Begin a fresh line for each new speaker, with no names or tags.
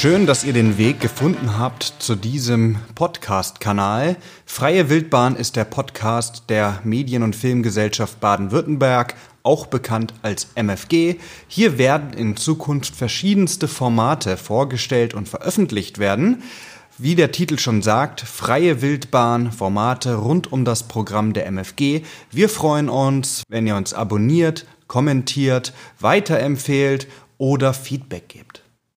Schön, dass ihr den Weg gefunden habt zu diesem Podcast-Kanal. Freie Wildbahn ist der Podcast der Medien- und Filmgesellschaft Baden-Württemberg, auch bekannt als MFG. Hier werden in Zukunft verschiedenste Formate vorgestellt und veröffentlicht werden. Wie der Titel schon sagt, freie Wildbahn, Formate rund um das Programm der MFG. Wir freuen uns, wenn ihr uns abonniert, kommentiert, weiterempfehlt oder Feedback gebt.